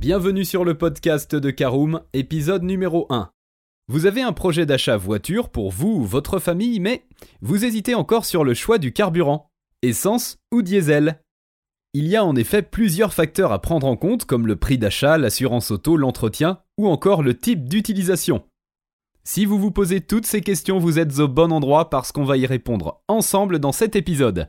Bienvenue sur le podcast de Caroom, épisode numéro 1. Vous avez un projet d'achat voiture pour vous ou votre famille, mais vous hésitez encore sur le choix du carburant, essence ou diesel. Il y a en effet plusieurs facteurs à prendre en compte comme le prix d'achat, l'assurance auto, l'entretien ou encore le type d'utilisation. Si vous vous posez toutes ces questions, vous êtes au bon endroit parce qu'on va y répondre ensemble dans cet épisode.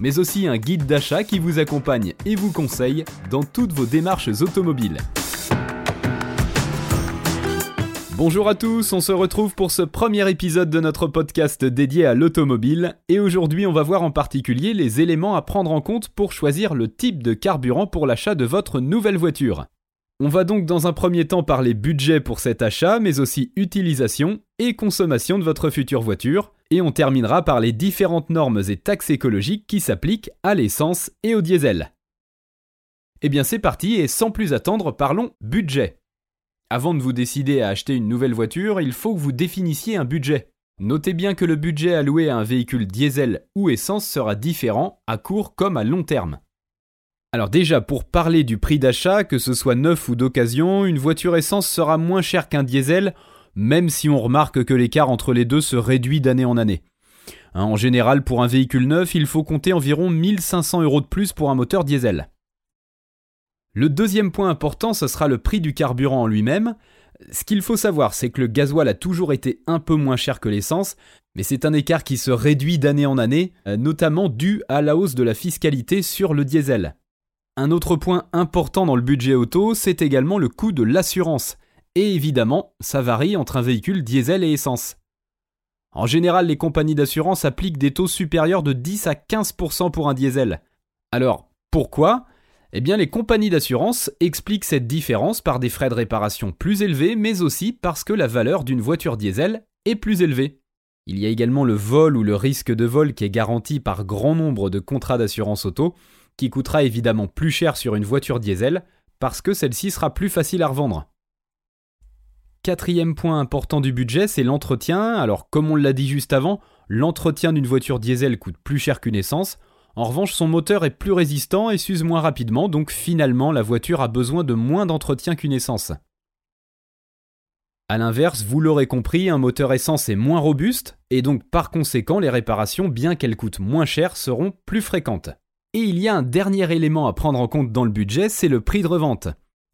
mais aussi un guide d'achat qui vous accompagne et vous conseille dans toutes vos démarches automobiles. Bonjour à tous, on se retrouve pour ce premier épisode de notre podcast dédié à l'automobile et aujourd'hui on va voir en particulier les éléments à prendre en compte pour choisir le type de carburant pour l'achat de votre nouvelle voiture. On va donc dans un premier temps parler budget pour cet achat mais aussi utilisation et consommation de votre future voiture et on terminera par les différentes normes et taxes écologiques qui s'appliquent à l'essence et au diesel. Eh bien c'est parti et sans plus attendre, parlons budget. Avant de vous décider à acheter une nouvelle voiture, il faut que vous définissiez un budget. Notez bien que le budget alloué à un véhicule diesel ou essence sera différent à court comme à long terme. Alors déjà, pour parler du prix d'achat, que ce soit neuf ou d'occasion, une voiture essence sera moins chère qu'un diesel même si on remarque que l'écart entre les deux se réduit d'année en année. Hein, en général, pour un véhicule neuf, il faut compter environ 1500 euros de plus pour un moteur diesel. Le deuxième point important, ce sera le prix du carburant en lui-même. Ce qu'il faut savoir, c'est que le gasoil a toujours été un peu moins cher que l'essence, mais c'est un écart qui se réduit d'année en année, euh, notamment dû à la hausse de la fiscalité sur le diesel. Un autre point important dans le budget auto, c'est également le coût de l'assurance. Et évidemment, ça varie entre un véhicule diesel et essence. En général, les compagnies d'assurance appliquent des taux supérieurs de 10 à 15% pour un diesel. Alors, pourquoi? Eh bien, les compagnies d'assurance expliquent cette différence par des frais de réparation plus élevés, mais aussi parce que la valeur d'une voiture diesel est plus élevée. Il y a également le vol ou le risque de vol qui est garanti par grand nombre de contrats d'assurance auto, qui coûtera évidemment plus cher sur une voiture diesel, parce que celle-ci sera plus facile à revendre. Quatrième point important du budget, c'est l'entretien. Alors comme on l'a dit juste avant, l'entretien d'une voiture diesel coûte plus cher qu'une essence. En revanche, son moteur est plus résistant et s'use moins rapidement, donc finalement la voiture a besoin de moins d'entretien qu'une essence. A l'inverse, vous l'aurez compris, un moteur essence est moins robuste, et donc par conséquent les réparations, bien qu'elles coûtent moins cher, seront plus fréquentes. Et il y a un dernier élément à prendre en compte dans le budget, c'est le prix de revente.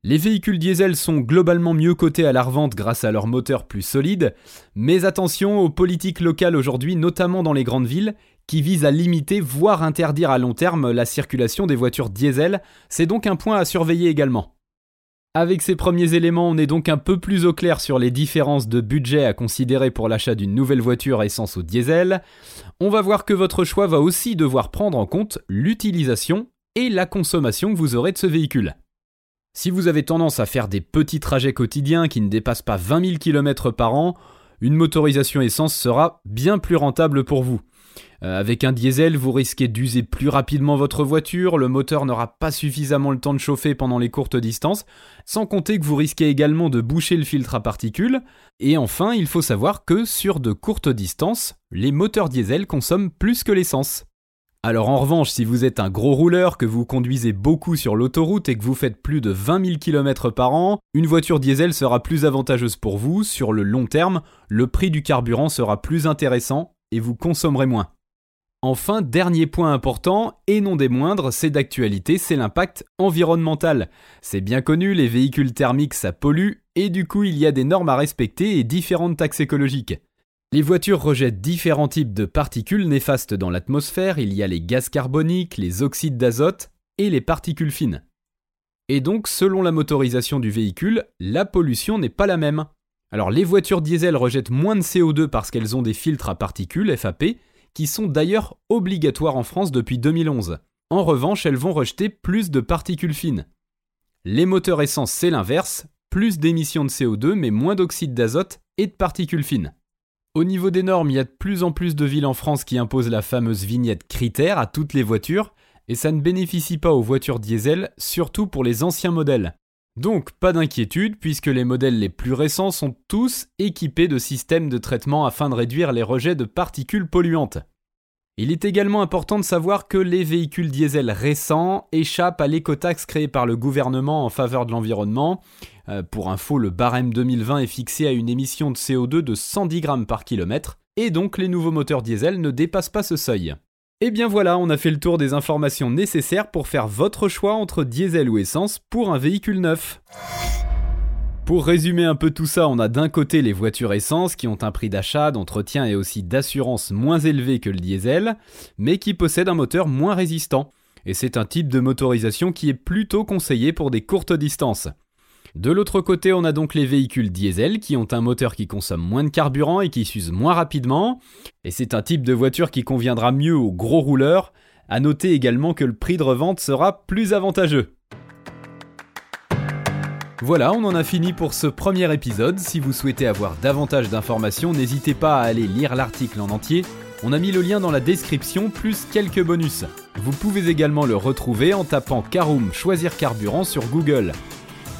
Les véhicules diesel sont globalement mieux cotés à la revente grâce à leur moteur plus solide, mais attention aux politiques locales aujourd'hui, notamment dans les grandes villes, qui visent à limiter, voire interdire à long terme la circulation des voitures diesel, c'est donc un point à surveiller également. Avec ces premiers éléments, on est donc un peu plus au clair sur les différences de budget à considérer pour l'achat d'une nouvelle voiture essence ou diesel. On va voir que votre choix va aussi devoir prendre en compte l'utilisation et la consommation que vous aurez de ce véhicule. Si vous avez tendance à faire des petits trajets quotidiens qui ne dépassent pas 20 000 km par an, une motorisation essence sera bien plus rentable pour vous. Euh, avec un diesel, vous risquez d'user plus rapidement votre voiture, le moteur n'aura pas suffisamment le temps de chauffer pendant les courtes distances, sans compter que vous risquez également de boucher le filtre à particules. Et enfin, il faut savoir que sur de courtes distances, les moteurs diesel consomment plus que l'essence. Alors en revanche, si vous êtes un gros rouleur, que vous conduisez beaucoup sur l'autoroute et que vous faites plus de 20 000 km par an, une voiture diesel sera plus avantageuse pour vous. Sur le long terme, le prix du carburant sera plus intéressant et vous consommerez moins. Enfin, dernier point important, et non des moindres, c'est d'actualité, c'est l'impact environnemental. C'est bien connu, les véhicules thermiques ça pollue, et du coup il y a des normes à respecter et différentes taxes écologiques. Les voitures rejettent différents types de particules néfastes dans l'atmosphère, il y a les gaz carboniques, les oxydes d'azote et les particules fines. Et donc, selon la motorisation du véhicule, la pollution n'est pas la même. Alors les voitures diesel rejettent moins de CO2 parce qu'elles ont des filtres à particules, FAP, qui sont d'ailleurs obligatoires en France depuis 2011. En revanche, elles vont rejeter plus de particules fines. Les moteurs essence, c'est l'inverse, plus d'émissions de CO2 mais moins d'oxyde d'azote et de particules fines. Au niveau des normes, il y a de plus en plus de villes en France qui imposent la fameuse vignette critère à toutes les voitures, et ça ne bénéficie pas aux voitures diesel, surtout pour les anciens modèles. Donc pas d'inquiétude puisque les modèles les plus récents sont tous équipés de systèmes de traitement afin de réduire les rejets de particules polluantes. Il est également important de savoir que les véhicules diesel récents échappent à l'écotaxe créée par le gouvernement en faveur de l'environnement. Euh, pour info, le barème 2020 est fixé à une émission de CO2 de 110 grammes par kilomètre, et donc les nouveaux moteurs diesel ne dépassent pas ce seuil. Et eh bien voilà, on a fait le tour des informations nécessaires pour faire votre choix entre diesel ou essence pour un véhicule neuf. Pour résumer un peu tout ça, on a d'un côté les voitures essence qui ont un prix d'achat, d'entretien et aussi d'assurance moins élevé que le diesel, mais qui possèdent un moteur moins résistant. Et c'est un type de motorisation qui est plutôt conseillé pour des courtes distances. De l'autre côté, on a donc les véhicules diesel qui ont un moteur qui consomme moins de carburant et qui s'use moins rapidement. Et c'est un type de voiture qui conviendra mieux aux gros rouleurs. À noter également que le prix de revente sera plus avantageux. Voilà, on en a fini pour ce premier épisode. Si vous souhaitez avoir davantage d'informations, n'hésitez pas à aller lire l'article en entier. On a mis le lien dans la description, plus quelques bonus. Vous pouvez également le retrouver en tapant Caroom Choisir Carburant sur Google.